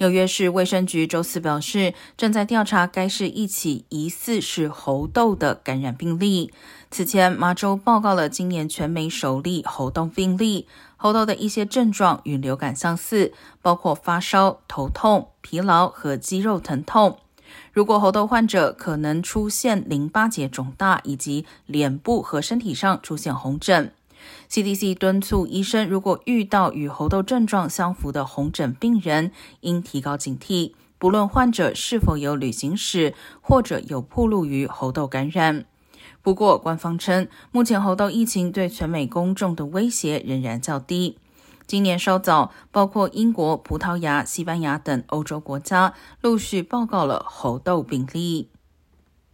纽约市卫生局周四表示，正在调查该市一起疑似是猴痘的感染病例。此前，麻州报告了今年全美首例猴痘病例。猴痘的一些症状与流感相似，包括发烧、头痛、疲劳和肌肉疼痛。如果猴痘患者可能出现淋巴结肿大，以及脸部和身体上出现红疹。CDC 敦促医生，如果遇到与猴痘症状相符的红疹病人，应提高警惕，不论患者是否有旅行史或者有暴露于猴痘感染。不过，官方称，目前猴痘疫情对全美公众的威胁仍然较低。今年稍早，包括英国、葡萄牙、西班牙等欧洲国家陆续报告了猴痘病例。